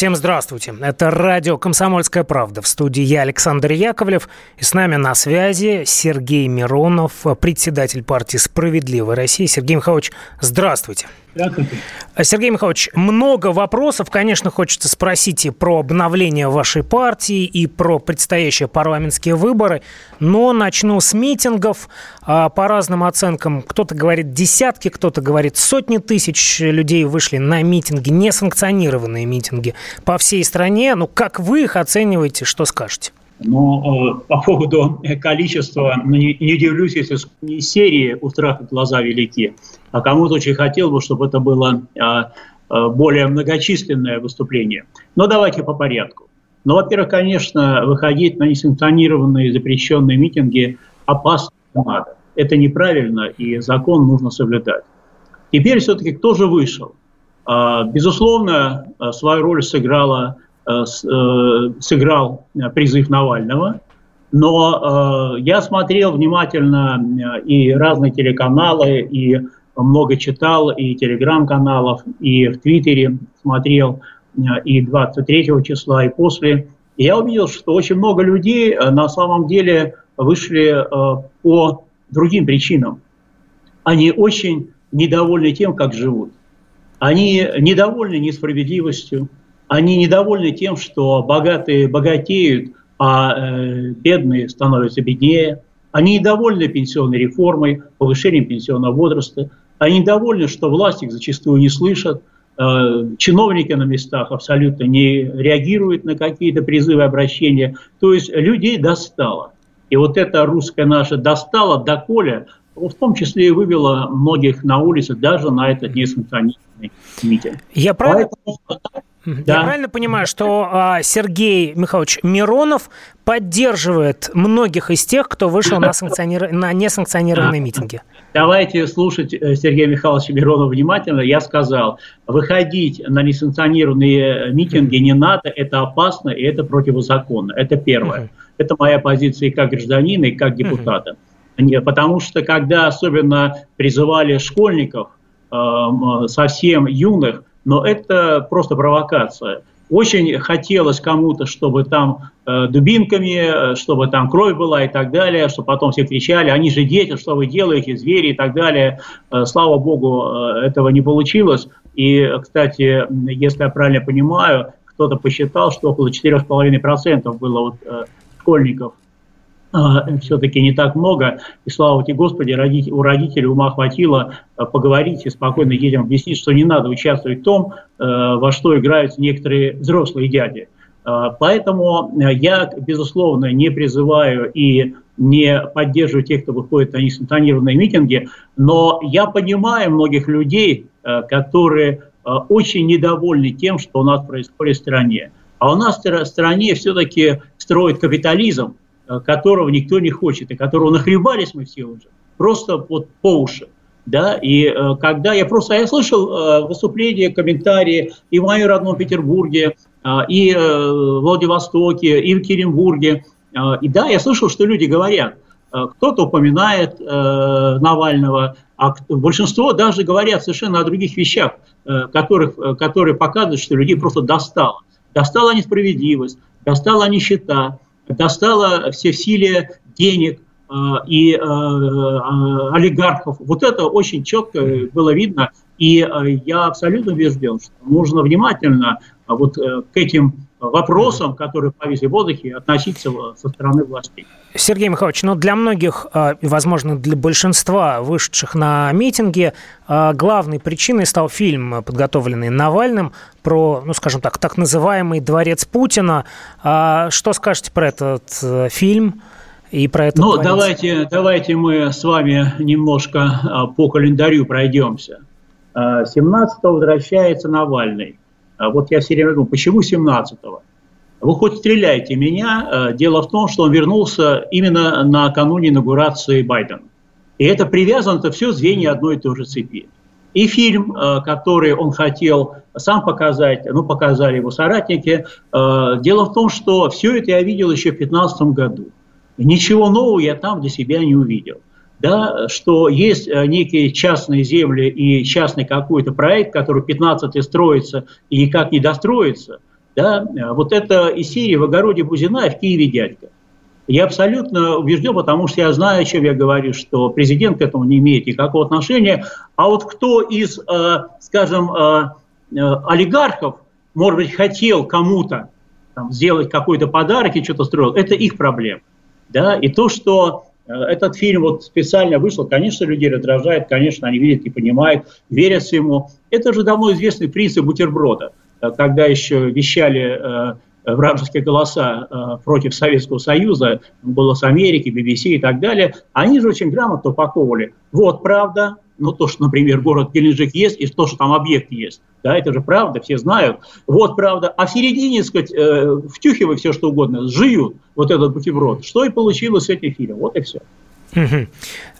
Всем здравствуйте. Это радио «Комсомольская правда». В студии я, Александр Яковлев. И с нами на связи Сергей Миронов, председатель партии «Справедливая Россия». Сергей Михайлович, здравствуйте. Сергей Михайлович, много вопросов. Конечно, хочется спросить и про обновление вашей партии, и про предстоящие парламентские выборы. Но начну с митингов. А, по разным оценкам, кто-то говорит десятки, кто-то говорит сотни тысяч людей вышли на митинги, несанкционированные митинги по всей стране. Ну, как вы их оцениваете, что скажете? Но э, по поводу количества, ну, не, не удивлюсь, если не серии «У глаза велики», а кому-то очень хотел бы, чтобы это было э, более многочисленное выступление. Но давайте по порядку. Ну, во-первых, конечно, выходить на несанкционированные запрещенные митинги опасно надо. Это неправильно, и закон нужно соблюдать. Теперь все-таки кто же вышел? Безусловно, свою роль сыграла Э, сыграл призыв Навального. Но я смотрел внимательно и разные телеканалы, и много читал, и телеграм-каналов, и в Твиттере смотрел и 23 числа, и после. И я увидел, что очень много людей на самом деле вышли по другим причинам. Они очень недовольны тем, как живут. Они недовольны несправедливостью, они недовольны тем, что богатые богатеют, а э, бедные становятся беднее. Они недовольны пенсионной реформой, повышением пенсионного возраста. Они недовольны, что власть их зачастую не слышат. Э, чиновники на местах абсолютно не реагируют на какие-то призывы обращения. То есть людей достало. И вот это русское наше достало, доколе, в том числе и вывело многих на улицы, даже на этот несанкционированный митинг. Я правильно... Поэтому да. Я правильно понимаю, что а, Сергей Михайлович Миронов поддерживает многих из тех, кто вышел на, санкционир... на несанкционированные митинги? Давайте слушать э, Сергея Михайловича Миронова внимательно. Я сказал, выходить на несанкционированные митинги не надо, это опасно и это противозаконно. Это первое. Это моя позиция и как гражданина, и как депутата. Потому что когда особенно призывали школьников, э, совсем юных, но это просто провокация. Очень хотелось кому-то, чтобы там э, дубинками, чтобы там кровь была и так далее, чтобы потом все кричали, они же дети, что вы делаете, звери и так далее. Э, слава богу, э, этого не получилось. И, кстати, если я правильно понимаю, кто-то посчитал, что около 4,5% было вот, э, школьников все-таки не так много. И слава тебе Господи, родитель, у родителей ума хватило а, поговорить и спокойно детям объяснить, что не надо участвовать в том, а, во что играют некоторые взрослые дяди. Поэтому я, безусловно, не призываю и не поддерживаю тех, кто выходит на несанкционированные митинги, но я понимаю многих людей, которые очень недовольны тем, что у нас происходит в стране. А у нас в стране все-таки строит капитализм, Э, которого никто не хочет, и которого нахлебались мы все уже, просто вот по уши. Да, и э, когда я просто, я слышал э, выступления, комментарии и в моем родном Петербурге, э, и э, в Владивостоке, и в Екатеринбурге, э, и да, я слышал, что люди говорят, э, кто-то упоминает э, Навального, а большинство даже говорят совершенно о других вещах, э, которых, э, которые показывают, что людей просто достало. Достала несправедливость, достала нищета, достала все в силе денег э, и э, э, олигархов. Вот это очень четко было видно. И я абсолютно убежден, что нужно внимательно вот к этим вопросам, которые повисли в воздухе, относиться со стороны властей. Сергей Михайлович, ну для многих, возможно, для большинства вышедших на митинги, главной причиной стал фильм, подготовленный Навальным, про, ну, скажем так, так называемый дворец Путина. Что скажете про этот э, фильм? И про это ну, давайте, давайте мы с вами немножко по календарю пройдемся. 17 возвращается Навальный. Вот я все время думаю, почему 17-го? Вы хоть стреляйте меня. Дело в том, что он вернулся именно накануне инаугурации Байдена. И это привязано, это все звенья одной и той же цепи. И фильм, который он хотел сам показать, ну, показали его соратники. Дело в том, что все это я видел еще в 2015 году. Ничего нового я там для себя не увидел да, что есть э, некие частные земли и частный какой-то проект, который 15 лет строится и никак не достроится, да, э, вот это из серии «В огороде Бузина» и в Киеве дядька. Я абсолютно убежден, потому что я знаю, о чем я говорю, что президент к этому не имеет никакого отношения. А вот кто из, э, скажем, олигархов, может быть, хотел кому-то сделать какой-то подарок и что-то строил, это их проблема. Да? И то, что Э, этот фильм вот специально вышел, конечно, людей раздражает, конечно, они видят и понимают, верят ему. Это же давно известный принцип бутерброда, э, когда еще вещали э, вражеские голоса против Советского Союза, «Голос Америки», BBC и так далее, они же очень грамотно упаковывали. Вот правда, ну, то, что, например, город Геленджик есть, и то, что там объект есть. Да, это же правда, все знают. Вот правда. А в середине, сказать, э, втюхивая все, что угодно, сживут вот этот бутерброд. Что и получилось с этим фильмом. Вот и все. 87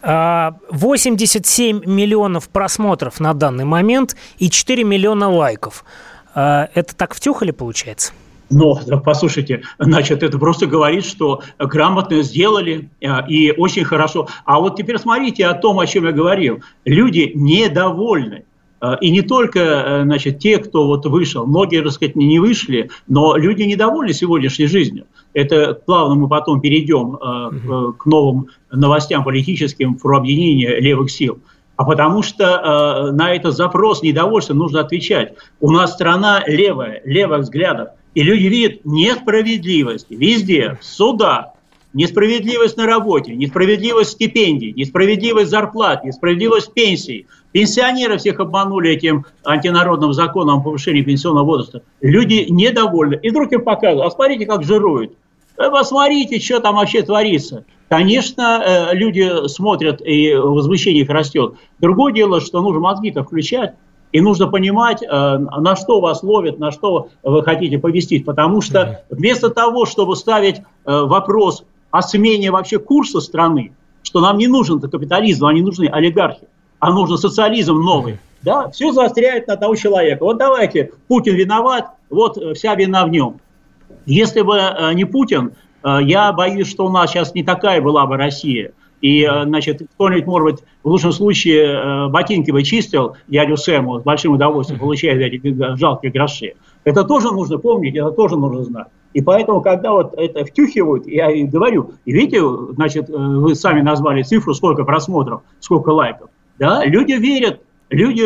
а, миллионов просмотров на данный момент и 4 миллиона лайков. А, это так втюхали, получается? Но, послушайте, значит, это просто говорит, что грамотно сделали э, и очень хорошо. А вот теперь смотрите о том, о чем я говорил. Люди недовольны. Э, и не только э, значит, те, кто вот вышел, многие, так сказать, не вышли, но люди недовольны сегодняшней жизнью. Это плавно мы потом перейдем угу. к новым новостям политическим про объединение левых сил. А потому что э, на этот запрос недовольства нужно отвечать. У нас страна левая, левых взглядов. И люди видят несправедливость везде, в судах, несправедливость на работе, несправедливость стипендий, несправедливость зарплат, несправедливость пенсий. Пенсионеры всех обманули этим антинародным законом о повышении пенсионного возраста. Люди недовольны. И вдруг им показывают, а смотрите, как жируют. «Э, посмотрите, что там вообще творится. Конечно, э, люди смотрят, и возмущение их растет. Другое дело, что нужно мозги-то включать. И нужно понимать, э, на что вас ловят, на что вы хотите повестить. Потому что вместо того, чтобы ставить э, вопрос о смене вообще курса страны, что нам не нужен капитализм, а не нужны олигархи, а нужен социализм новый, да, все заостряет на того человека. Вот давайте, Путин виноват, вот э, вся вина в нем. Если бы не Путин, я боюсь, что у нас сейчас не такая была бы Россия. И, э, значит, кто-нибудь, может быть, в лучшем случае э, ботинки вычистил дядю Сэму с большим удовольствием, получая эти жалкие гроши. Это тоже нужно помнить, это тоже нужно знать. И поэтому, когда вот это втюхивают, я и говорю, и видите, значит, э, вы сами назвали цифру, сколько просмотров, сколько лайков. Да, люди верят, люди,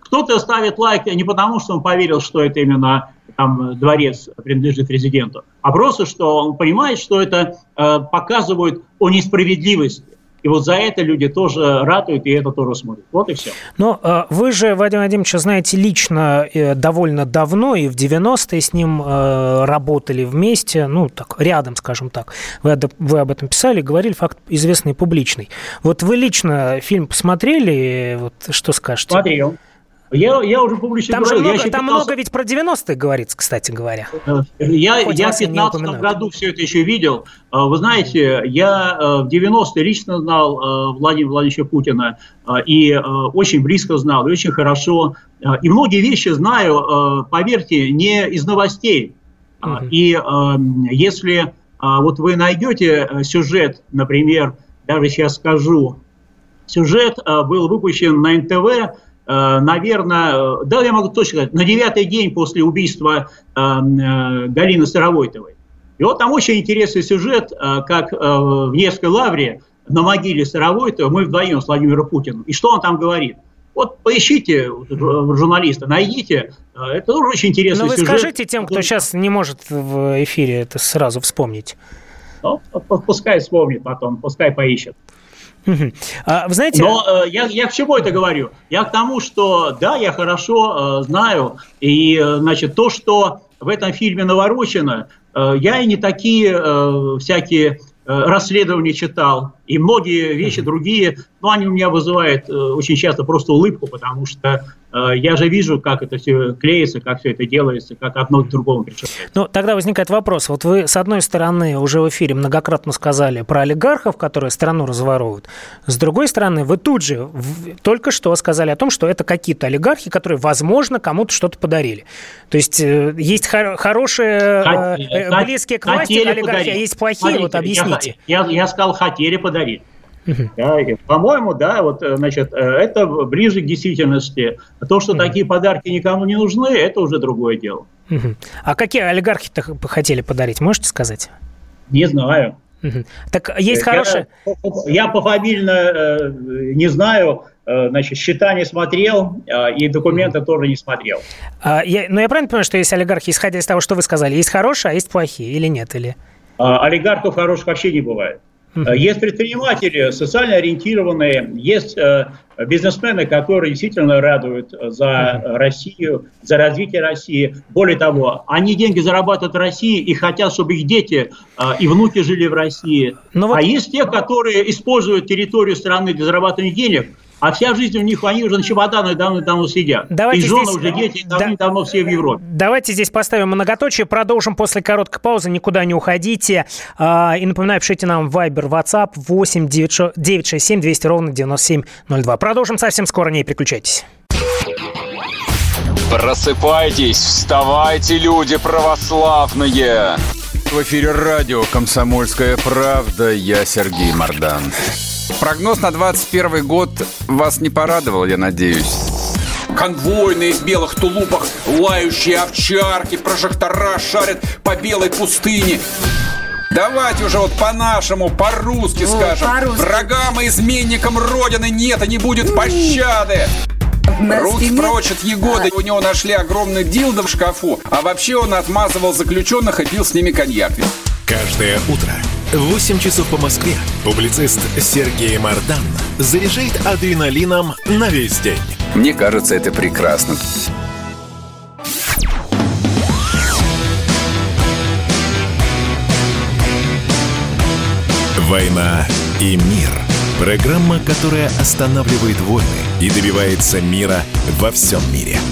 кто-то ставит лайк не потому, что он поверил, что это именно там дворец принадлежит президенту, а просто, что он понимает, что это э, показывает о несправедливости. И вот за это люди тоже ратуют, и это тоже смотрят. Вот и все. Но э, вы же, Вадим Вадимович, знаете лично э, довольно давно, и в 90-е с ним э, работали вместе, ну, так, рядом, скажем так. Вы, вы об этом писали, говорили, факт известный публичный. Вот вы лично фильм посмотрели, вот что скажете? Смотрел. Я, я уже публично там говорил. Же много, там много ведь про 90-е говорится, кстати говоря. Я, я в 15 году все это еще видел. А, вы знаете, я э, в 90-е лично знал э, Владимира Владимировича Путина э, и очень близко знал, и очень хорошо. И многие вещи знаю, поверьте, не из новостей. Угу. И если вот вы найдете сюжет, например, даже сейчас скажу, сюжет был выпущен на НТВ Э, наверное, э, да, я могу точно сказать, на девятый день после убийства э, Галины Старовойтовой. И вот там очень интересный сюжет, как в Невской лавре на могиле Старовойтова мы вдвоем с Владимиром Путиным. И что он там говорит? Вот поищите журналиста, найдите. Это тоже очень интересный Но вы сюжет. скажите тем, кто сейчас не может в эфире это сразу вспомнить. Ну, пускай вспомнит потом, пускай поищет. А, вы знаете... Но э, я, я к чему это говорю? Я к тому, что да, я хорошо э, знаю, и, э, значит, то, что в этом фильме наворочено, я и не такие всякие расследования читал, и многие вещи другие но они у меня вызывают э, очень часто просто улыбку, потому что э, я же вижу, как это все клеится, как все это делается, как одно к другому причастается. Ну, тогда возникает вопрос. Вот вы, с одной стороны, уже в эфире многократно сказали про олигархов, которые страну разворовывают. С другой стороны, вы тут же в, только что сказали о том, что это какие-то олигархи, которые, возможно, кому-то что-то подарили. То есть э, есть хор- хорошие, э, близкие к власти олигархи, а подарить. а есть плохие. Смотрите, вот объясните. Я, я, я сказал, хотели подарить. Да, по-моему, да, вот, э, значит, э, это ближе к действительности. То, что такие подарки никому не нужны, это уже другое дело. А какие олигархи-то хотели подарить, можете сказать? Не знаю. Так есть я, хорошие... Я пофамильно э, не знаю, э, значит, счета не смотрел э, и документы тоже не смотрел. А, я, но я правильно понимаю, что есть олигархи, исходя из того, что вы сказали, есть хорошие, а есть плохие или нет? Или... А, олигархов хороших вообще не бывает. Э, есть предприниматели социально ориентированные, есть э, бизнесмены, которые действительно радуют за Россию, за развитие России. Более того, они деньги зарабатывают в России и хотят, чтобы их дети э, и внуки жили в России. Но вот... А есть те, которые используют территорию страны для зарабатывания денег – а вся жизнь у них, они уже на чемоданах давно-давно сидят. Давайте и жены здесь... уже, дети давно-давно все в Европе. Давайте здесь поставим многоточие, продолжим после короткой паузы, никуда не уходите. А, и напоминаю, пишите нам Viber, WhatsApp 8 967 200 ровно 9702. Продолжим совсем скоро, не переключайтесь. Просыпайтесь, вставайте, люди православные! В эфире радио «Комсомольская правда». Я Сергей Мордан. Прогноз на 21 год вас не порадовал, я надеюсь. Конвойные в белых тулупах, лающие овчарки, прожектора шарят по белой пустыне. Давайте уже вот по-нашему, по-русски скажем. По Врагам и изменникам Родины нет и не будет пощады. Руки прочь от Егоды. У него нашли огромный дилдо в шкафу. А вообще он отмазывал заключенных и пил с ними коньяк. Каждое утро 8 часов по Москве публицист Сергей Мардан заряжает адреналином на весь день. Мне кажется, это прекрасно. «Война и мир» – программа, которая останавливает войны и добивается мира во всем мире –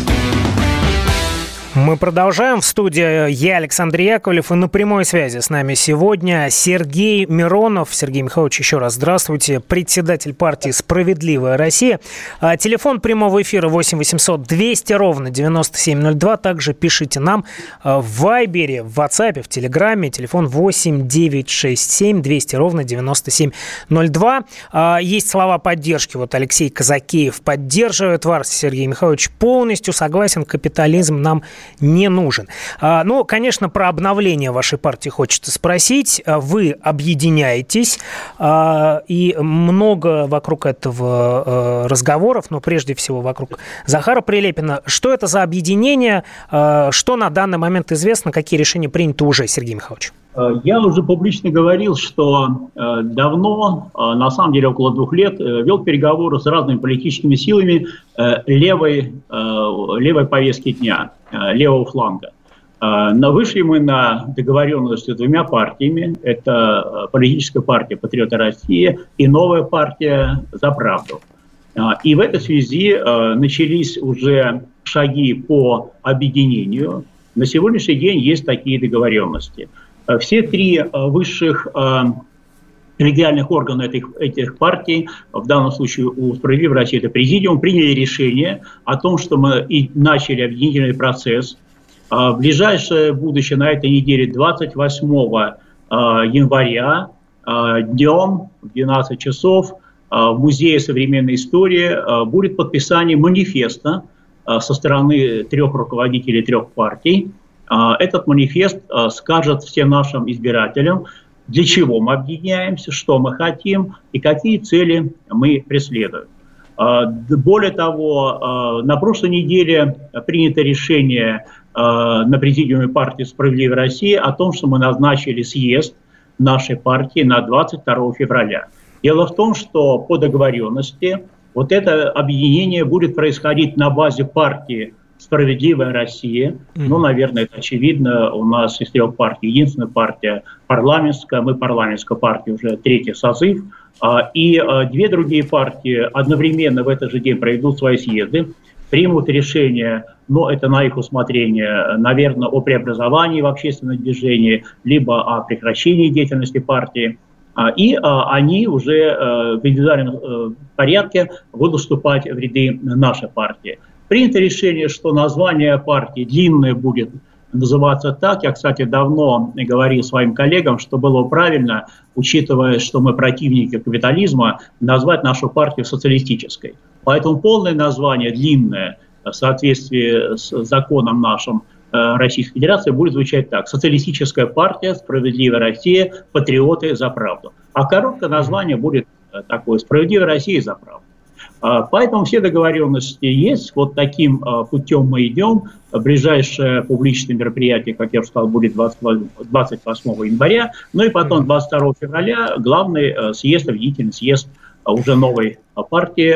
мы продолжаем. В студии я, Александр Яковлев, и на прямой связи с нами сегодня Сергей Миронов. Сергей Михайлович, еще раз здравствуйте. Председатель партии «Справедливая Россия». А, телефон прямого эфира 8 800 200 ровно 9702. Также пишите нам а, в Вайбере, в WhatsApp, в Телеграме. Телефон 8 967 200 ровно 9702. А, есть слова поддержки. Вот Алексей Казакеев поддерживает вас, Сергей Михайлович, полностью согласен. Капитализм нам не нужен. Ну, конечно, про обновление вашей партии хочется спросить. А, вы объединяетесь, а, и много вокруг этого разговоров, но прежде всего вокруг Захара Прилепина. Что это за объединение? Что на данный момент известно? Какие решения приняты уже, Сергей Михайлович? Я уже публично говорил, что давно, на самом деле около двух лет, вел переговоры с разными политическими силами левой, левой повестки дня. Э, левого фланга. Э, но вышли мы на договоренность с двумя партиями. Это э, политическая партия «Патриоты России» и новая партия «За правду». И в этой связи начались уже шаги по объединению. На сегодняшний день есть такие договоренности. Все три высших коллегиальных органов этих, этих партий, в данном случае у «Справедливой России» это президиум, приняли решение о том, что мы и начали объединительный процесс. В ближайшее будущее, на этой неделе, 28 а, января, днем в 12 часов в Музее современной истории будет подписание манифеста со стороны трех руководителей трех партий. Этот манифест скажет всем нашим избирателям, для чего мы объединяемся, что мы хотим и какие цели мы преследуем. А, более того, а, на прошлой неделе принято решение а, на президиуме партии «Справедливая Россия» о том, что мы назначили съезд нашей партии на 22 февраля. Дело в том, что по договоренности вот это объединение будет происходить на базе партии «Справедливая Россия». Mm-hmm. Ну, наверное, это очевидно. У нас из трех партий единственная партия парламентская. Мы парламентская партия уже третий созыв. А, и а, две другие партии одновременно в этот же день проведут свои съезды, примут решение, но это на их усмотрение, наверное, о преобразовании в общественном движении, либо о прекращении деятельности партии. А, и они уже э, в индивидуальном э, порядке будут вступать в ряды нашей партии. Принято решение, что название партии длинное будет называться так. Я, кстати, давно говорил своим коллегам, что было правильно, учитывая, что мы противники капитализма, назвать нашу партию социалистической. Поэтому полное название, длинное, в соответствии с законом нашим э, Российской Федерации, будет звучать так. Социалистическая партия, справедливая Россия, патриоты за правду. А короткое название будет э, такое «Справедливая Россия за правду». А, поэтому все договоренности есть. Вот таким а, путем мы идем. Ближайшее публичное мероприятие, как я уже сказал, будет 28 января. Ну и потом 22 февраля главный а, съезд, объединительный съезд уже новой партии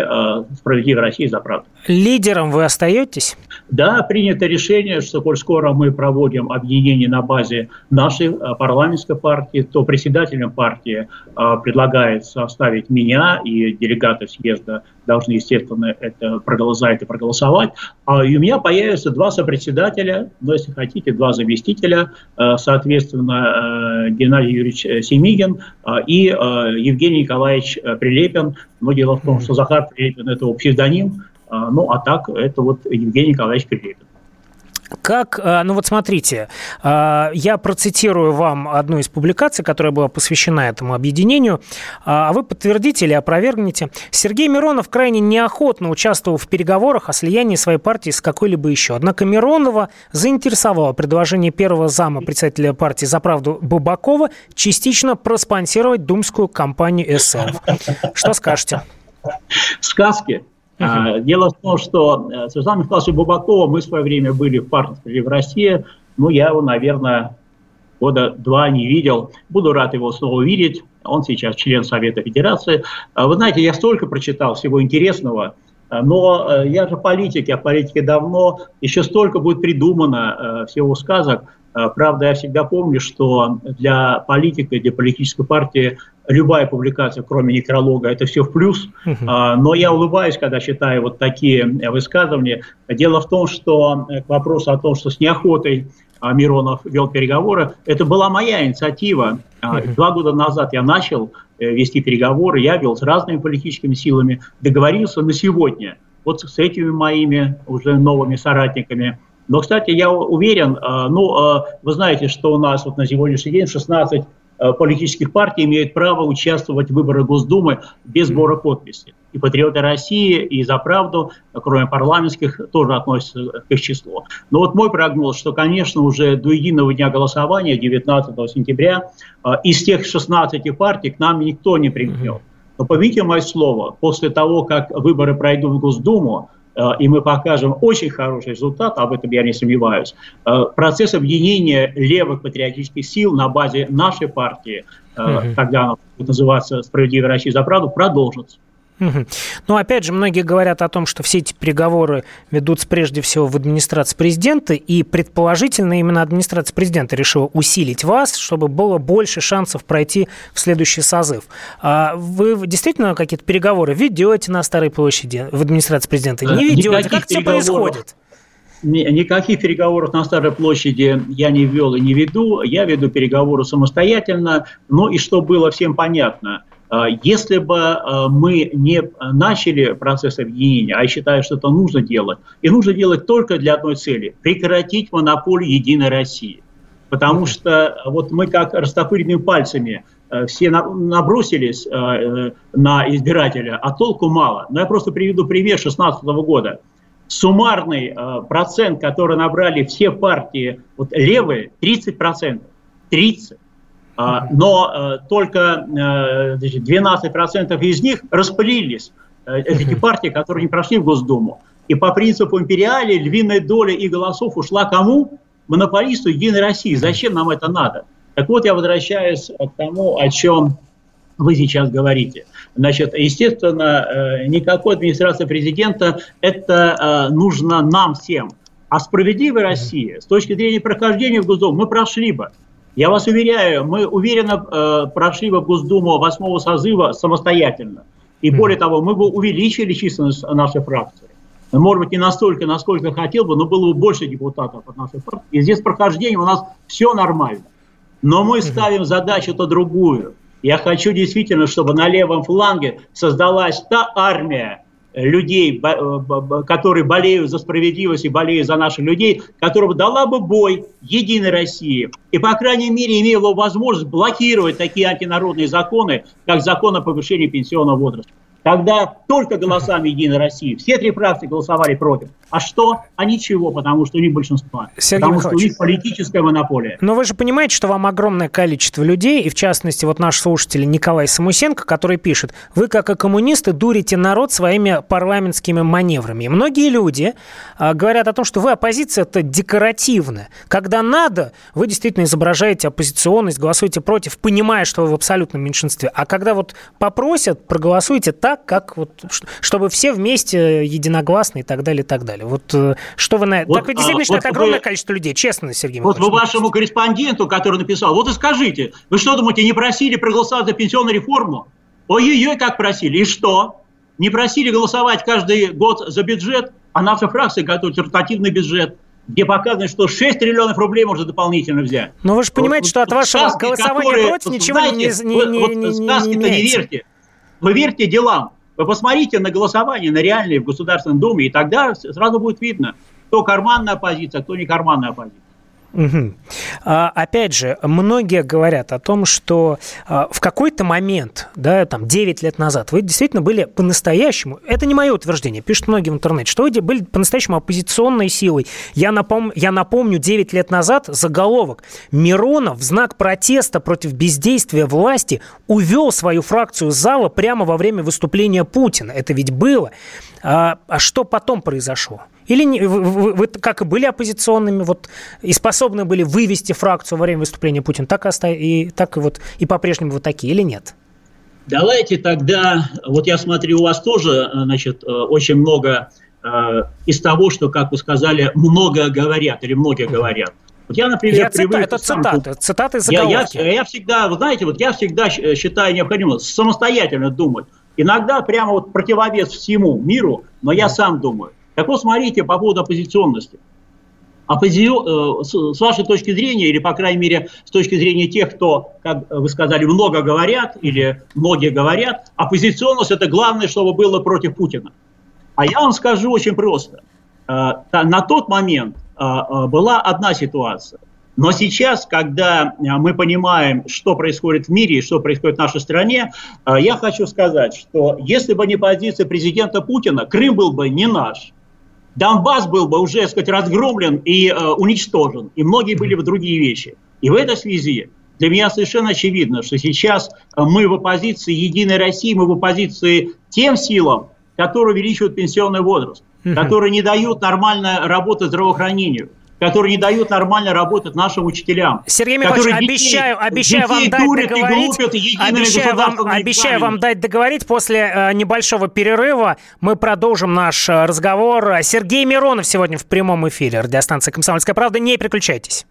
«Справедливая Россия за правду». Лидером вы остаетесь? Да, принято решение, что коль скоро мы проводим объединение на базе нашей э, парламентской партии, то председателем партии э, предлагается оставить меня, и делегаты съезда должны, естественно, это проголосовать и проголосовать. А, и у меня появятся два сопредседателя, ну, если хотите, два заместителя, э, соответственно, Геннадий Юрьевич Семигин и Евгений Николаевич Прилепин. Но дело в том, что Захар Прилепин – это псевдоним, ну, а так это вот Евгений Николаевич Прилепин. Как, а, ну вот смотрите, а, я процитирую вам одну из публикаций, которая была посвящена этому объединению, а вы подтвердите или опровергнете. Сергей Миронов крайне неохотно участвовал в переговорах о слиянии своей партии с какой-либо еще. Однако Миронова заинтересовало предложение первого зама председателя партии «За правду» Бабакова частично проспонсировать думскую кампанию СЛ. Что скажете? Сказки. Uh-huh. Дело в том, что э, Светлана Михайловича Бабакова мы в свое время были в партии в России, ну, я его, наверное, года два не видел. Буду рад его снова увидеть. Он сейчас член Совета Федерации. А вы знаете, я столько прочитал всего интересного, э, но э, я же политик, я в политике давно, еще столько будет придумано всего сказок. Правда, я всегда помню, что для политика, для политической партии любая публикация, кроме некролога, это все в плюс. Uh-huh. Но я улыбаюсь, когда читаю вот такие э, высказывания. Дело в том, что э, к вопросу о том, что с неохотой а, Миронов вел переговоры, это была моя инициатива. Uh-huh. Два года назад я начал э, вести переговоры, я вел с разными политическими силами, договорился на сегодня вот с этими моими уже новыми соратниками. Но, кстати, я уверен, ну, вы знаете, что у нас вот на сегодняшний день 16 Э, политических партий имеют право участвовать в выборах Госдумы без сбора подписей. И патриоты России, и за правду, кроме парламентских, тоже относятся к их числу. Но вот мой прогноз, что, конечно, уже до единого дня голосования, 19 сентября, э, из тех 16 партий к нам никто не примкнет. Но поймите мое слово, после того, как выборы пройдут в Госдуму, Э, и мы покажем очень хороший результат, об этом я не сомневаюсь, э, процесс объединения левых патриотических сил на базе нашей партии, угу. когда она будет называться «Справедливая Россия за правду», продолжится. Ну, опять же, многие говорят о том, что все эти переговоры ведутся прежде всего в администрации президента, и предположительно именно администрация президента решила усилить вас, чтобы было больше шансов пройти в следующий созыв. А вы действительно какие-то переговоры ведете на Старой площади в администрации президента? Не ведете? Никаких как это происходит? Никаких переговоров на Старой площади я не вел и не веду. Я веду переговоры самостоятельно. Ну и что было всем понятно – если бы а, мы не начали процесс объединения, а я считаю, что это нужно делать, и нужно делать только для одной цели – прекратить монополию Единой России. Потому что вот мы как растопыренными пальцами все набросились э, на избирателя, а толку мало. Но я просто приведу пример 2016 года. Суммарный процент, который набрали все партии вот левые, 30%. 30%. А, но э, только 12% э, из них распылились, э, эти партии, которые не прошли в Госдуму. И по принципу империали львиная доля и голосов ушла кому? Монополисту Единой России. Зачем нам это надо? Так вот, я возвращаюсь к тому, о чем вы сейчас говорите. Значит, естественно, никакой администрации президента это нужно нам всем. А справедливая Россия, с точки зрения прохождения в Госдуму, мы прошли бы. Я вас уверяю, мы уверенно э, прошли в Госдуму восьмого созыва самостоятельно. И более того, мы бы увеличили численность нашей фракции. Может быть, не настолько, насколько хотел бы, но было бы больше депутатов от нашей фракции. И здесь прохождение у нас все нормально. Но мы ставим задачу-то другую. Я хочу действительно, чтобы на левом фланге создалась та армия, людей, э, которые болеют за справедливость и болеют за наших людей, которым дала бы бой Единой России. И, по крайней мере, имела возможность блокировать такие антинародные законы, как закон о повышении пенсионного возраста. Тогда только голосами Единой России. Все три фракции голосовали против. А что? А ничего, потому что у них большинство. Сергей потому Михайлович, что у них политическая монополия. Но вы же понимаете, что вам огромное количество людей, и в частности вот наш слушатель Николай Самусенко, который пишет, вы как и коммунисты дурите народ своими парламентскими маневрами. И многие люди а, говорят о том, что вы оппозиция это декоративная. Когда надо, вы действительно изображаете оппозиционность, голосуете против, понимая, что вы в абсолютном меньшинстве. А когда вот попросят, проголосуйте так, как вот, чтобы все вместе единогласно и так далее, и так далее далее. Вот э, что вы на... Вот, так действительно а, считаете вот огромное вы, количество людей, честно, Сергей Вот вы вашему корреспонденту, который написал, вот и скажите, вы что думаете, не просили проголосовать за пенсионную реформу? Ой-ой-ой, как просили, и что? Не просили голосовать каждый год за бюджет, а наша фракция готовит ротативный бюджет где показано, что 6 триллионов рублей можно дополнительно взять. Но вы же понимаете, вот, что от вашего сказки, голосования которые, против ничего знаете, не, не, не, вот, не, не, сказки-то не, не верьте. Вы верьте делам. Вы посмотрите на голосование, на реальные в Государственном Думе, и тогда сразу будет видно, кто карманная оппозиция, кто не карманная оппозиция. Угу. А, опять же, многие говорят о том, что а, в какой-то момент, да, там, 9 лет назад, вы действительно были по-настоящему, это не мое утверждение, пишут многие в интернете, что вы были по-настоящему оппозиционной силой. Я, напом... Я напомню, 9 лет назад заголовок Миронов в знак протеста против бездействия власти увел свою фракцию зала прямо во время выступления Путина. Это ведь было. А, а что потом произошло? Или не, вы, вы, вы как и были оппозиционными, вот, и способны были вывести фракцию во время выступления Путина, так и, оста... и, так и, вот, и по-прежнему вот такие, или нет? Давайте тогда, вот я смотрю, у вас тоже, значит, э, очень много э, из того, что, как вы сказали, много говорят или многие говорят. Вот я, например, я привык... Цита, это цитаты, цитаты заголовки. Я, я, я всегда, вы знаете, вот я всегда считаю необходимым самостоятельно думать. Иногда прямо вот противовес всему миру, но я сам думаю. Так вот, смотрите по поводу оппозиционности. Оппози... Э, с вашей точки зрения, или, по крайней мере, с точки зрения тех, кто, как вы сказали, много говорят, или многие говорят, оппозиционность – это главное, чтобы было против Путина. А я вам скажу очень просто. Э, на тот момент э, была одна ситуация. Но сейчас, когда мы понимаем, что происходит в мире и что происходит в нашей стране, я хочу сказать, что если бы не позиция президента Путина, Крым был бы не наш – Донбасс был бы уже, так сказать, разгромлен и э, уничтожен, и многие были бы другие вещи. И в этой связи для меня совершенно очевидно, что сейчас э, мы в оппозиции Единой России, мы в оппозиции тем силам, которые увеличивают пенсионный возраст, которые не дают нормально работать здравоохранению, которые не дают нормально работать нашим учителям. Сергей Михайлович, обещаю, детей, обещаю детей вам дать договорить. Обещаю вам, обещаю вам дать договорить. После э, небольшого перерыва мы продолжим наш э, разговор. Сергей Миронов сегодня в прямом эфире. Радиостанция «Комсомольская правда». Не переключайтесь.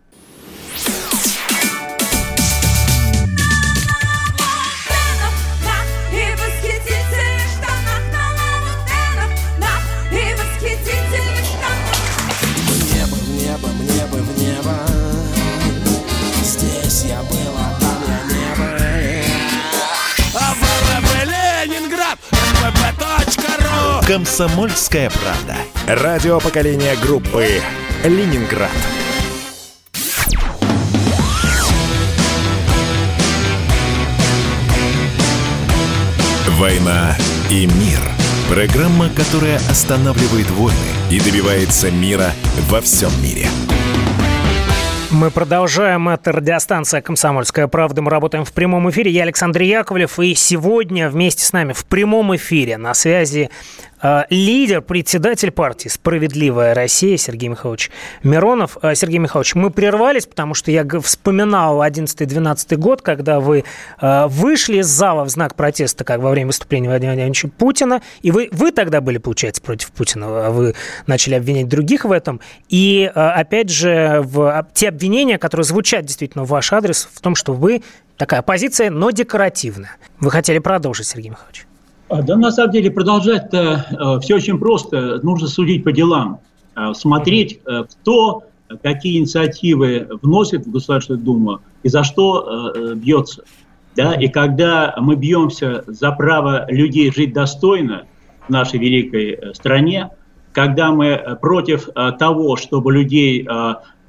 «Комсомольская правда». Радио поколения группы «Ленинград». «Война и мир». Программа, которая останавливает войны и добивается мира во всем мире. Мы продолжаем. Это радиостанция «Комсомольская правда». Мы работаем в прямом эфире. Я Александр Яковлев. И сегодня вместе с нами в прямом эфире на связи лидер, председатель партии «Справедливая Россия» Сергей Михайлович Миронов. Э, Сергей Михайлович, мы прервались, потому что я вспоминал 11-12 год, когда вы э, вышли из зала в знак протеста, как во время выступления Владимира Владимировича Путина, и вы, вы тогда были, получается, против Путина, а вы начали обвинять других в этом, и, опять же, в, те обвинения, которые звучат действительно в ваш адрес, в том, что вы такая позиция, но декоративная. Вы хотели продолжить, Сергей Михайлович? А, да, на самом деле, продолжать-то э, все очень просто. Нужно судить по делам, э, смотреть, э, кто какие инициативы вносит в Государственную Думу и за что э, бьется. Да? И когда мы бьемся за право людей жить достойно в нашей великой стране, когда мы против того, чтобы людей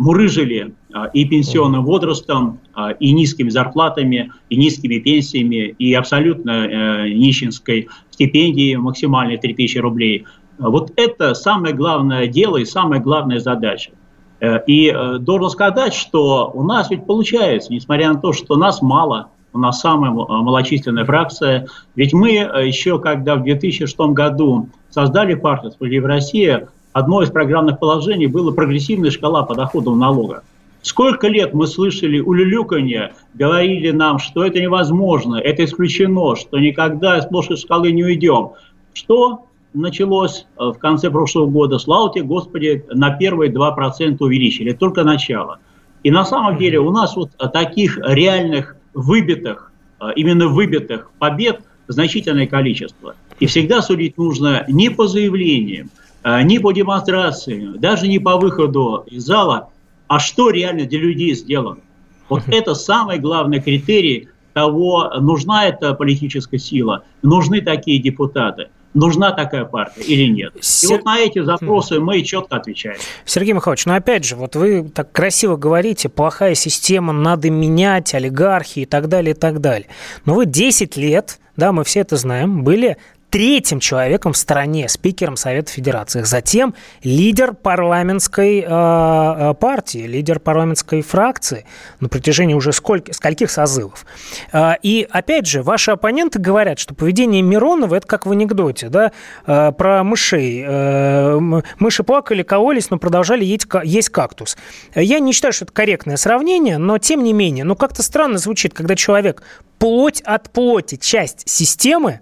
мурыжили и пенсионным возрастом, и низкими зарплатами, и низкими пенсиями, и абсолютно нищенской стипендией максимальной 3000 рублей. Вот это самое главное дело и самая главная задача. Э, и э, должен сказать, что у нас ведь получается, несмотря на то, что нас мало, у нас самая малочисленная фракция, ведь мы э, еще, когда в 2006 году создали партию «Справедливая Россия», одно из программных положений было прогрессивная шкала подоходного налога. Сколько лет мы слышали улюлюканье, говорили нам, что это невозможно, это исключено, что никогда с плоской шкалы не уйдем. Что началось в конце прошлого года? Слава тебе, Господи, на первые 2% увеличили, только начало. И на самом деле у нас вот таких реальных выбитых, именно выбитых побед значительное количество. И всегда судить нужно не по заявлениям, не по демонстрациям, даже не по выходу из зала, а что реально для людей сделано. Вот это самый главный критерий того, нужна эта политическая сила, нужны такие депутаты нужна такая партия или нет. И вот на эти запросы мы четко отвечаем. Сергей Михайлович, ну опять же, вот вы так красиво говорите, плохая система, надо менять, олигархи и так далее, и так далее. Но вы 10 лет, да, мы все это знаем, были третьим человеком в стране, спикером Совета Федерации. Затем лидер парламентской э, э, партии, лидер парламентской фракции на протяжении уже сколько, скольких созывов. Э, и опять же, ваши оппоненты говорят, что поведение Миронова это как в анекдоте, да, э, про мышей. Э, мыши плакали, кололись, но продолжали есть, есть кактус. Я не считаю, что это корректное сравнение, но тем не менее, ну как-то странно звучит, когда человек плоть от плоти, часть системы,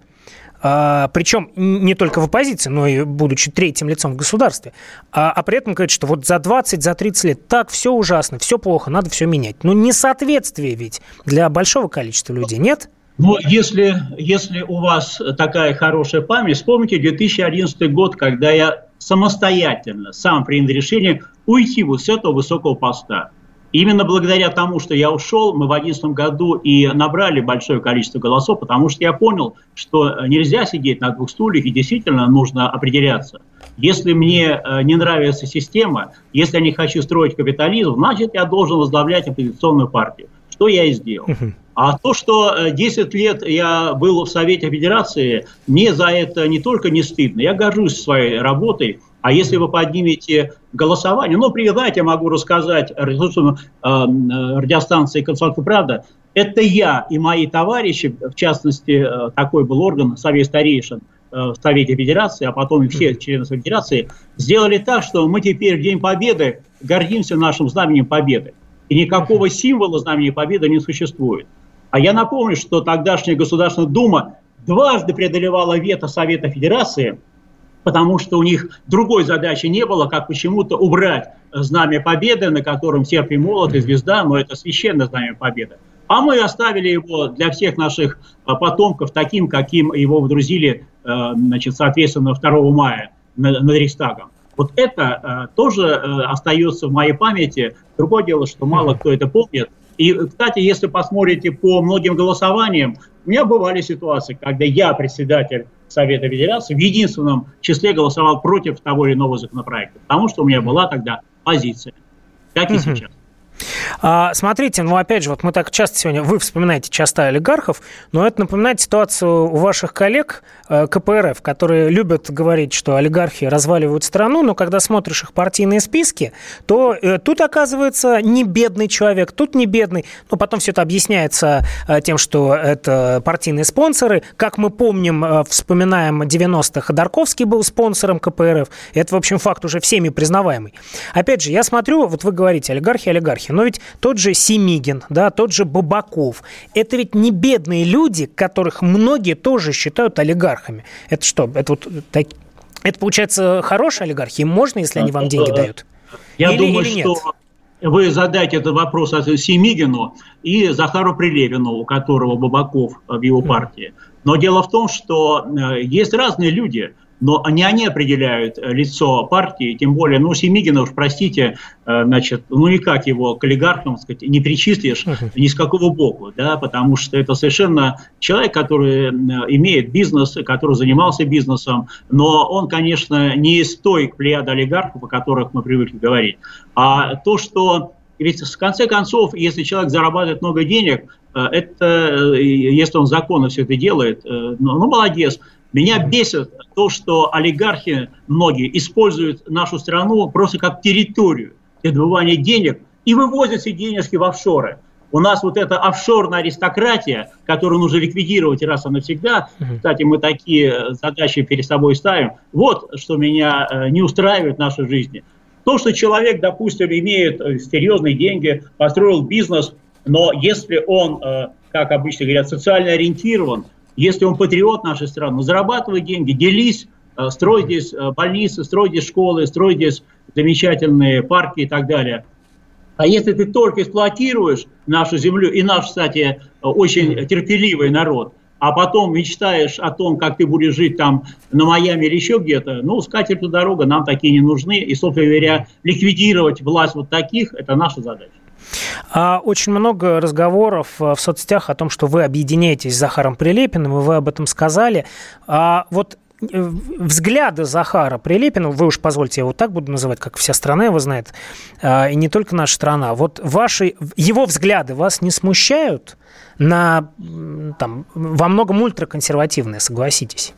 причем не только в оппозиции, но и будучи третьим лицом в государстве, а, а при этом говорит, что вот за 20, за 30 лет так все ужасно, все плохо, надо все менять. Но несоответствие ведь для большого количества людей, нет? Ну, если, если у вас такая хорошая память, вспомните 2011 год, когда я самостоятельно сам принял решение уйти вот с этого высокого поста. Именно благодаря тому, что я ушел, мы в 2011 году и набрали большое количество голосов, потому что я понял, что нельзя сидеть на двух стульях и действительно нужно определяться. Если мне э, не нравится система, если я не хочу строить капитализм, значит я должен возглавлять оппозиционную партию. Что я и сделал. А то, что 10 э, лет я был в Совете Федерации, мне за это не только не стыдно, я горжусь своей работой, а если вы поднимете голосование, ну, знаете, я могу рассказать э, радиостанции «Комсомольская правда», это я и мои товарищи, в частности, э, такой был орган, Совет старейшин, э, в Совете Федерации, а потом и все члены Федерации, сделали так, что мы теперь в День Победы гордимся нашим знаменем Победы. И никакого символа знамени Победы не существует. А я напомню, что тогдашняя Государственная Дума дважды преодолевала вето Совета Федерации – потому что у них другой задачи не было, как почему-то убрать знамя победы, на котором серп и молот и звезда, но это священное знамя победы. А мы оставили его для всех наших а, потомков таким, каким его вдрузили, а, значит, соответственно, 2 мая над Рейхстагом. Вот это тоже остается в моей памяти. Другое дело, что мало кто это помнит. И, кстати, если посмотрите по многим голосованиям, у меня бывали ситуации, когда я, председатель Совета Федерации, в единственном числе голосовал против того или иного законопроекта, потому что у меня была тогда позиция, как и сейчас. А, смотрите, ну опять же, вот мы так часто сегодня, вы вспоминаете часто олигархов, но это напоминает ситуацию у ваших коллег э, КПРФ, которые любят говорить, что олигархи разваливают страну, но когда смотришь их партийные списки, то э, тут оказывается не бедный человек, тут не бедный, но потом все это объясняется э, тем, что это партийные спонсоры. Как мы помним, э, вспоминаем 90-х, Ходорковский был спонсором КПРФ, это, в общем, факт уже всеми признаваемый. Опять же, я смотрю, вот вы говорите, олигархи, олигархи, но ведь тот же Семигин, да, тот же Бабаков, это ведь не бедные люди, которых многие тоже считают олигархами. Это что, это вот так, это получается хорошие олигархи? Им можно, если они вам деньги дают? Я или, думаю, или нет? что вы задайте этот вопрос Семигину и Захару Прилевину, у которого Бабаков в его партии. Но дело в том, что э, есть разные люди – но не они определяют э, лицо партии, тем более, ну, Семигина, уж простите, э, значит, ну, никак его к олигархам, сказать, не причислишь ни с какого боку, да, потому что это совершенно человек, который имеет бизнес, который занимался бизнесом, но он, конечно, не из той плеяды олигархов, о которых мы привыкли говорить, а то, что ведь в конце концов, если человек зарабатывает много денег, э, это, если он законно все это делает, ну, ну молодец. Меня бесит то, что олигархи многие используют нашу страну просто как территорию для добывания денег и вывозят все денежки в офшоры. У нас вот эта офшорная аристократия, которую нужно ликвидировать раз и навсегда, кстати, мы такие задачи перед собой ставим, вот что меня э, не устраивает в нашей жизни. То, что человек, допустим, имеет э, серьезные деньги, построил бизнес, но если он, э, как обычно говорят, социально ориентирован, если он патриот нашей страны, зарабатывай деньги, делись, э, строй здесь э, больницы, строй здесь школы, строй здесь замечательные парки и так далее. А если ты только эксплуатируешь нашу землю, и наш, кстати, очень терпеливый народ, а потом мечтаешь о том, как ты будешь жить там на Майами или еще где-то, ну, скатерть дорога, нам такие не нужны. И, собственно говоря, ликвидировать власть вот таких – это наша задача. А очень много разговоров э, в соцсетях о том, что вы объединяетесь с Захаром Прилепиным, и вы об этом сказали. А вот э, взгляды Захара Прилепина, вы уж позвольте, я его так буду называть, как вся страна его знает, а, и не только наша страна, вот ваши, его взгляды вас не смущают на, там, во многом ультраконсервативные, согласитесь?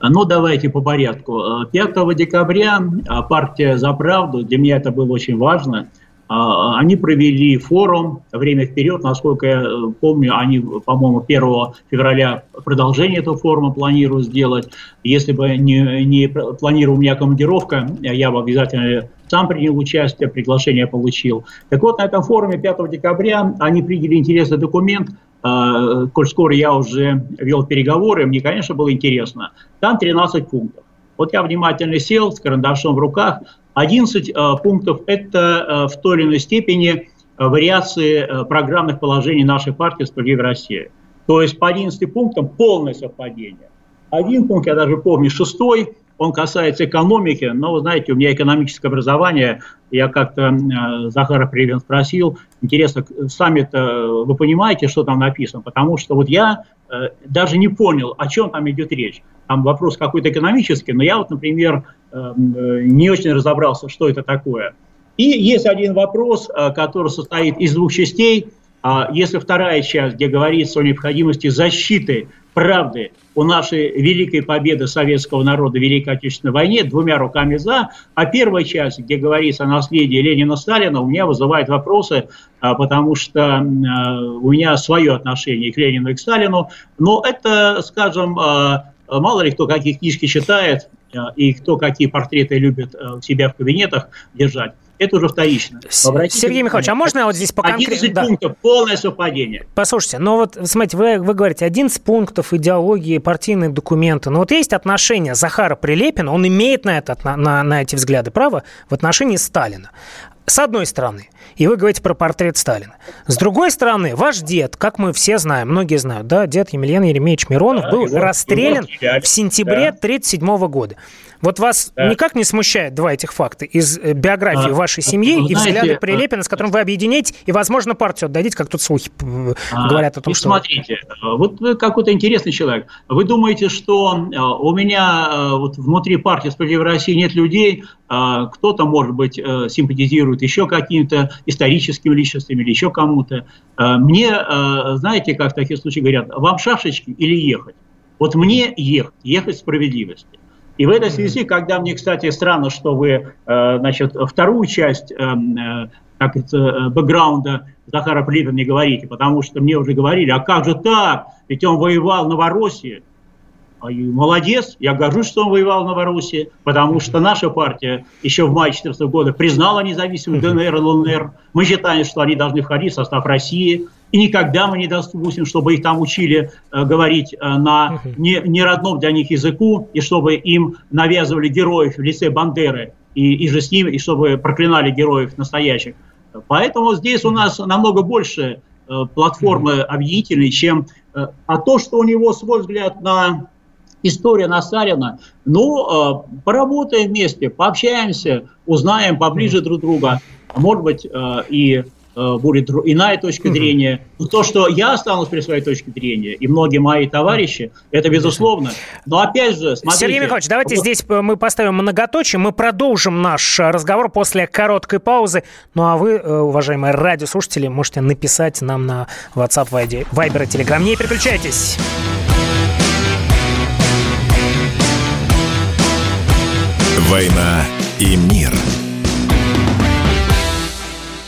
Ну, давайте по порядку. 5 декабря а, партия «За правду», для меня это было очень важно – они провели форум «Время вперед». Насколько я э, помню, они, по-моему, 1 февраля продолжение этого форума планируют сделать. Если бы не, не планировала у меня командировка, я бы обязательно сам принял участие, приглашение получил. Так вот, на этом форуме 5 декабря они приняли интересный документ, э, коль скоро я уже вел переговоры, мне, конечно, было интересно. Там 13 пунктов. Вот я внимательно сел с карандашом в руках. 11 э, пунктов – это э, в той или иной степени э, вариации программных положений нашей партии «Справедливая Россия». То есть по 11 пунктам полное совпадение. Один пункт, я даже помню, шестой, он касается экономики, но, вы знаете, у меня экономическое образование, я как-то э, Захара Привен спросил, интересно, сами-то вы понимаете, что там написано? Потому что вот я э, даже не понял, о чем там идет речь. Там вопрос какой-то экономический, но я вот, например, не очень разобрался, что это такое. И есть один вопрос, э, который состоит из двух частей. А если вторая часть, где говорится о необходимости защиты правды у нашей великой победы советского народа в Великой Отечественной войне двумя руками за, а первая часть, где говорится о наследии Ленина-Сталина, у меня вызывает вопросы, а, потому что а, у меня свое отношение к Ленину и к Сталину, но это, скажем, мало ли кто какие книжки читает и кто какие портреты любит у себя в кабинетах держать это уже вторично. Обратите Сергей Михайлович, а можно я вот здесь по конкретному... 11 да. пунктов, полное совпадение. Послушайте, ну вот, смотрите, вы, вы говорите, 11 пунктов идеологии, партийные документы, но вот есть отношение Захара Прилепина, он имеет на, это, на, на, на эти взгляды право в отношении Сталина. С одной стороны, и вы говорите про портрет Сталина. С другой стороны, ваш дед, как мы все знаем, многие знают, да, дед Емельян Еремеевич Миронов да, был его, расстрелян его в сентябре 1937 да. года. Вот вас да. никак не смущает два этих факта из э, биографии а, вашей семьи знаете, и взгляды Прилепина, с которым вы объединяете, и, возможно, партию отдадите, как тут слухи а, говорят о том, что... Смотрите, вот вы какой-то интересный человек. Вы думаете, что у меня вот внутри партии «Справедливая Россия» нет людей, кто-то, может быть, симпатизирует еще каким-то историческим личностям или еще кому-то. Мне, знаете, как в таких случаях говорят, вам шашечки или ехать? Вот мне ехать, ехать справедливости. И в этой связи, когда мне, кстати, странно, что вы, э, значит, вторую часть, э, э, как это, бэкграунда Захара Прилепина не говорите, потому что мне уже говорили, а как же так? Ведь он воевал в Новороссии. А молодец, я горжусь, что он воевал в Новороссии, потому что наша партия еще в мае 2014 года признала независимую ДНР и ЛНР. Мы считаем, что они должны входить в состав России. И никогда мы не допустим, чтобы их там учили э, говорить э, на не, не родном для них языку, и чтобы им навязывали героев в лице Бандеры, и, и же с ним, и чтобы проклинали героев настоящих. Поэтому здесь у нас намного больше э, платформы объединительной, чем э, а то, что у него свой взгляд на история Насарина. Ну, э, поработаем вместе, пообщаемся, узнаем поближе друг друга. Может быть, э, и будет иная точка зрения. Но то, что я останусь при своей точке зрения, и многие мои товарищи, это безусловно. Но опять же, смотрите... Сергей Михайлович, давайте вот... здесь мы поставим многоточие, мы продолжим наш разговор после короткой паузы. Ну а вы, уважаемые радиослушатели, можете написать нам на WhatsApp, Viber и Telegram. Не переключайтесь. «Война и мир».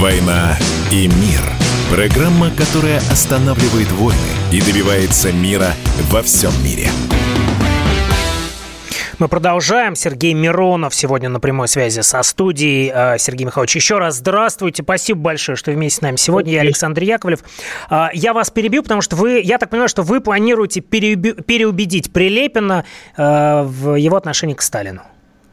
«Война и мир» – программа, которая останавливает войны и добивается мира во всем мире. Мы продолжаем. Сергей Миронов сегодня на прямой связи со студией. А, Сергей Михайлович, еще раз здравствуйте. Спасибо большое, что вместе с нами сегодня. Я Александр Яковлев. А, я вас перебью, потому что вы, я так понимаю, что вы планируете переубедить Прилепина а, в его отношении к Сталину.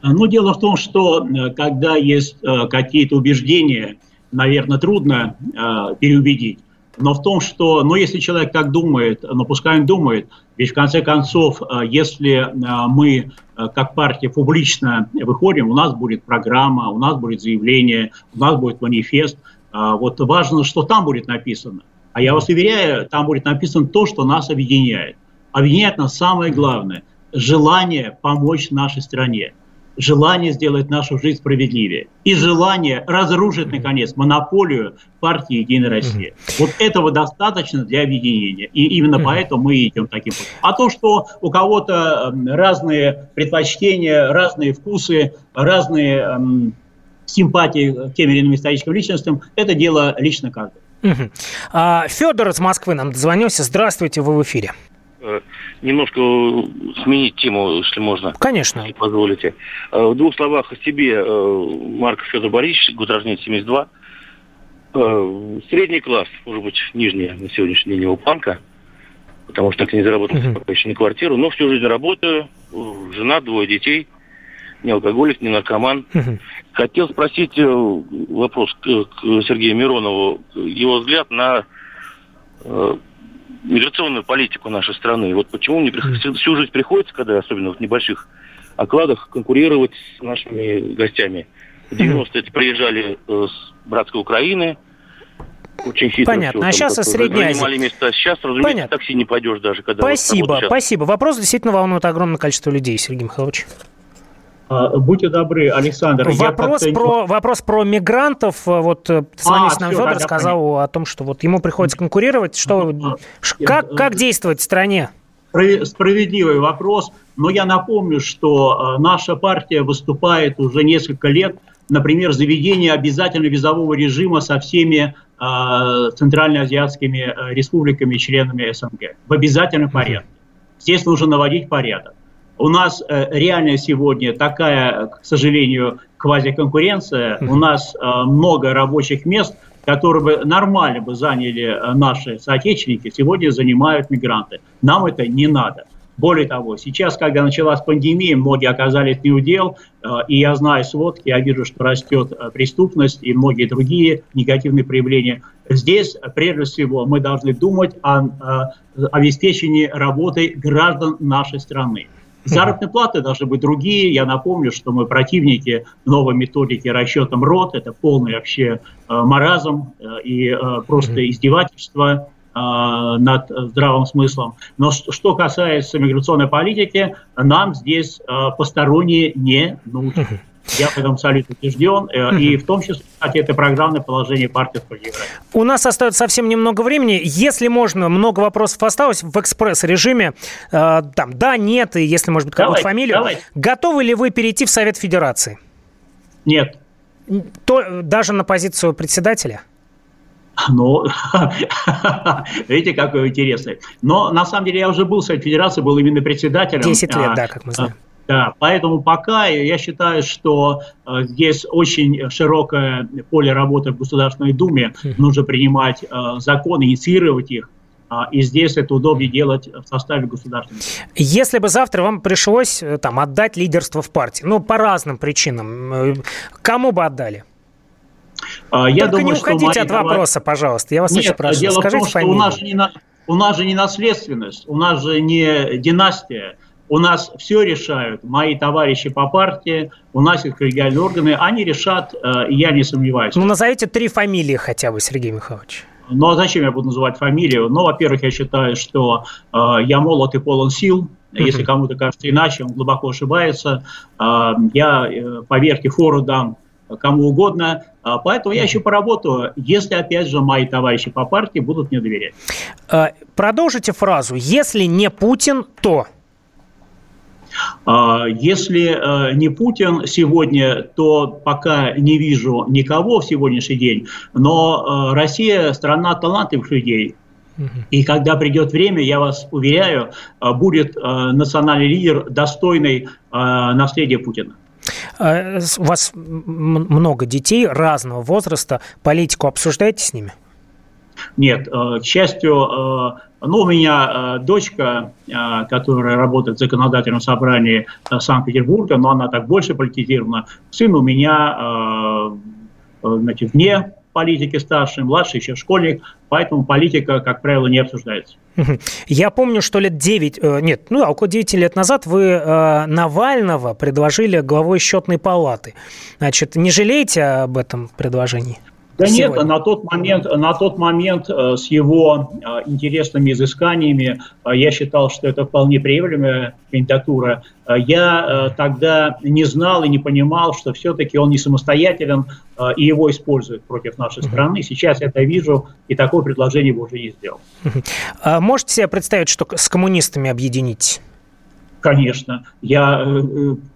Ну, дело в том, что э, когда есть э, какие-то убеждения, наверное, трудно э, переубедить. Но в том, что, ну, если человек так думает, ну, пускай он думает, ведь в конце концов, э, если э, мы э, как партия публично выходим, у нас будет программа, у нас будет заявление, у нас будет манифест. Вот важно, что там будет написано. А я вас уверяю, там будет написано то, что нас объединяет. Объединяет нас самое главное – желание помочь нашей стране желание сделать нашу жизнь справедливее и желание разрушить, наконец, монополию партии «Единая Россия». Вот этого достаточно для объединения. И именно поэтому мы идем таким путем. А то, что у кого-то эм, разные предпочтения, разные вкусы, разные эм, симпатии к тем или иным историческим личностям, это дело лично каждого. Угу. А, Федор из Москвы нам дозвонился. Здравствуйте, вы в эфире. Э, немножко сменить тему, если можно. Конечно. Если позволите. Э, в двух словах о себе. Э, Марк Федор Борисович, год рождения 72. Средний класс, может быть, нижний на сегодняшний день его планка, потому что так и не заработал uh-huh. пока еще не квартиру, но всю жизнь работаю, жена, двое детей, не алкоголик, не наркоман. Uh-huh. Хотел спросить вопрос к, к Сергею Миронову, его взгляд на миграционную политику нашей страны. Вот почему мне всю жизнь приходится, когда особенно в небольших окладах, конкурировать с нашими гостями. В 90-е приезжали э, с братской Украины, очень хитро. Понятно. Все, а сейчас со Средней Азии. места. Сейчас, разумеется, Понятно. такси не пойдешь даже, когда... Спасибо, спасибо. Вопрос действительно волнует огромное количество людей, Сергей Михайлович. А, будьте добры, Александр. Вопрос, про, вопрос про мигрантов. Вот звонивший а, нам Федор сказал понятно. о том, что вот ему приходится конкурировать. Что, как, как действовать в стране? Справедливый вопрос. Но я напомню, что наша партия выступает уже несколько лет, например, за введение обязательного визового режима со всеми центральноазиатскими республиками, членами СНГ в обязательном порядке. Здесь нужно наводить порядок. У нас э, реально сегодня такая, к сожалению, квазиконкуренция. У нас э, много рабочих мест, которые бы нормально бы заняли э, наши соотечественники, сегодня занимают мигранты. Нам это не надо. Более того, сейчас, когда началась пандемия, многие оказались не у дел, и я знаю сводки, я вижу, что растет преступность и многие другие негативные проявления. Здесь, прежде всего, мы должны думать о, о обеспечении работы граждан нашей страны. Заработные платы должны быть другие. Я напомню, что мы противники новой методики расчета МРОД. Это полный вообще э, маразм э, и э, просто издевательство над здравым смыслом. Но что касается миграционной политики, нам здесь посторонние не нужны. Я в этом абсолютно убежден. Э, и в том числе, кстати, это программное положение партии «Справедливая У нас остается совсем немного времени. Если можно, много вопросов осталось в экспресс-режиме. Э, там, да, нет, и если, может быть, какую-то фамилию. Давайте. Готовы ли вы перейти в Совет Федерации? Нет. То, даже на позицию председателя? Ну, видите, какой интересный. Но на самом деле я уже был в Совете Федерации, был именно председателем. Десять лет, а, да, как мы знаем. Да, поэтому пока я считаю, что э, здесь очень широкое поле работы в Государственной Думе. Нужно принимать э, законы, инициировать их. А, и здесь это удобнее делать в составе государственной. Если бы завтра вам пришлось э, там, отдать лидерство в партии, ну, по разным причинам, э, кому бы отдали? А, я Только думаю, не уходите от вопроса, пожалуйста. Я вас Нет, очень прошу. Дело Скажите в том, что у нас, же не, у нас же не наследственность, у нас же не династия у нас все решают мои товарищи по партии, у нас их коллегиальные органы, они решат, э, я не сомневаюсь. Ну, назовите три фамилии хотя бы, Сергей Михайлович. Ну, а зачем я буду называть фамилию? Ну, во-первых, я считаю, что э, я молод и полон сил. Если кому-то кажется иначе, он глубоко ошибается. Э, я, э, поверьте, фору дам кому угодно. Поэтому я еще поработаю, если, опять же, мои товарищи по партии будут мне доверять. Продолжите фразу. Если не Путин, то... А, если э, не Путин сегодня, то пока не вижу никого в сегодняшний день, но э, Россия страна талантливых людей. И когда придет время, я вас уверяю, э, будет национальный лидер, достойный наследия Путина. У вас много детей разного возраста. Политику обсуждаете с ними? Нет, к счастью, ну, у меня э, дочка, э, которая работает в законодательном собрании э, Санкт-Петербурга, но она так больше политизирована. Сын у меня э, э значит, вне политики старший, младший еще школьник, поэтому политика, как правило, не обсуждается. Я помню, что лет 9, э, нет, ну, около 9 лет назад вы э, Навального предложили главой счетной палаты. Значит, не жалеете об этом предложении? Да сегодня? нет, на тот момент, на тот момент э, с его э, интересными изысканиями э, я считал, что это вполне приемлемая кандидатура. Я тогда не знал и не понимал, что все-таки он не самостоятелен и его используют против нашей страны. Сейчас я это вижу, и такое предложение бы уже не сделал. А можете себе представить, что с коммунистами объединить? Конечно. Я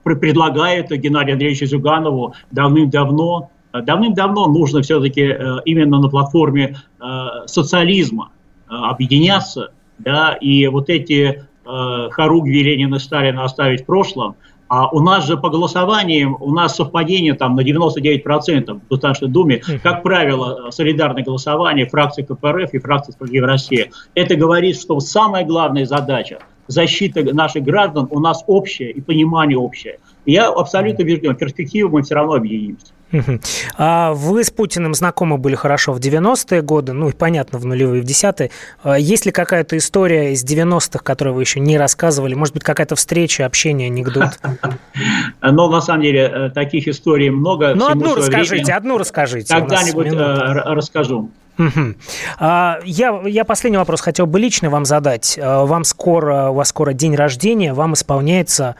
предлагаю это Геннадию Андреевичу Зюганову давным-давно давным-давно нужно все-таки э, именно на платформе э, социализма э, объединяться, да, и вот эти хоругви Ленина и Сталина оставить в прошлом, а у нас же по голосованиям, у нас совпадение там на 99% в Государственной Думе, как правило, солидарное голосование фракции КПРФ и фракции «Справедливая Россия». Это говорит, что самая главная задача – защита наших граждан у нас общая и понимание общее. Я абсолютно убежден, в перспективе мы все равно объединимся. А вы с Путиным знакомы были хорошо в 90-е годы, ну и понятно, в нулевые, в десятые. А есть ли какая-то история из 90-х, которую вы еще не рассказывали? Может быть, какая-то встреча, общение, анекдот? Но на самом деле э, таких историй много. Ну, одну расскажите, одну расскажите. Когда-нибудь э, расскажу. Угу. А, я, я последний вопрос хотел бы лично вам задать. А, вам скоро, у вас скоро день рождения, вам исполняется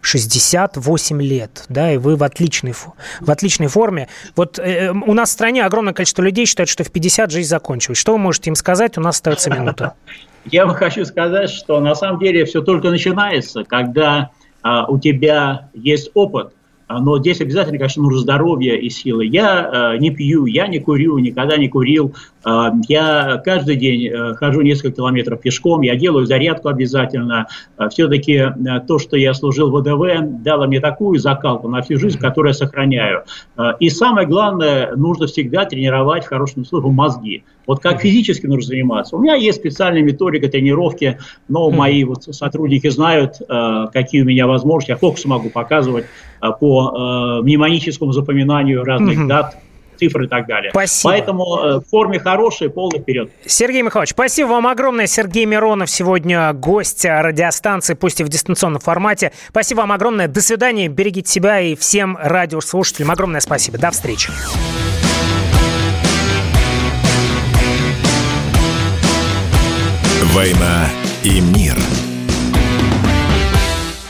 68 лет, да, и вы в отличной, в отличной форме. Вот э, у нас в стране огромное количество людей считают, что в 50 жизнь закончилась. Что вы можете им сказать? У нас остается минута. Я вам хочу сказать, что на самом деле все только начинается, когда а, у тебя есть опыт, но здесь обязательно, конечно, нужно здоровье и силы. Я э, не пью, я не курю, никогда не курил. Э, я каждый день э, хожу несколько километров пешком, я делаю зарядку обязательно. Э, все-таки э, то, что я служил в ВДВ, дало мне такую закалку на всю жизнь, которую я сохраняю. Э, и самое главное, нужно всегда тренировать, в хорошем смысле, мозги. Вот как физически нужно заниматься. У меня есть специальная методика тренировки, но мои вот сотрудники знают, э, какие у меня возможности. Я фокус могу показывать по э, мнемоническому запоминанию разных дат, цифр и так далее. Спасибо. Поэтому в форме хорошей, полный вперед. Сергей Михайлович, спасибо вам огромное. Сергей Миронов сегодня гость радиостанции, пусть и в дистанционном формате. Спасибо вам огромное. До свидания. Берегите себя и всем радиослушателям огромное спасибо. До встречи. «Война и мир».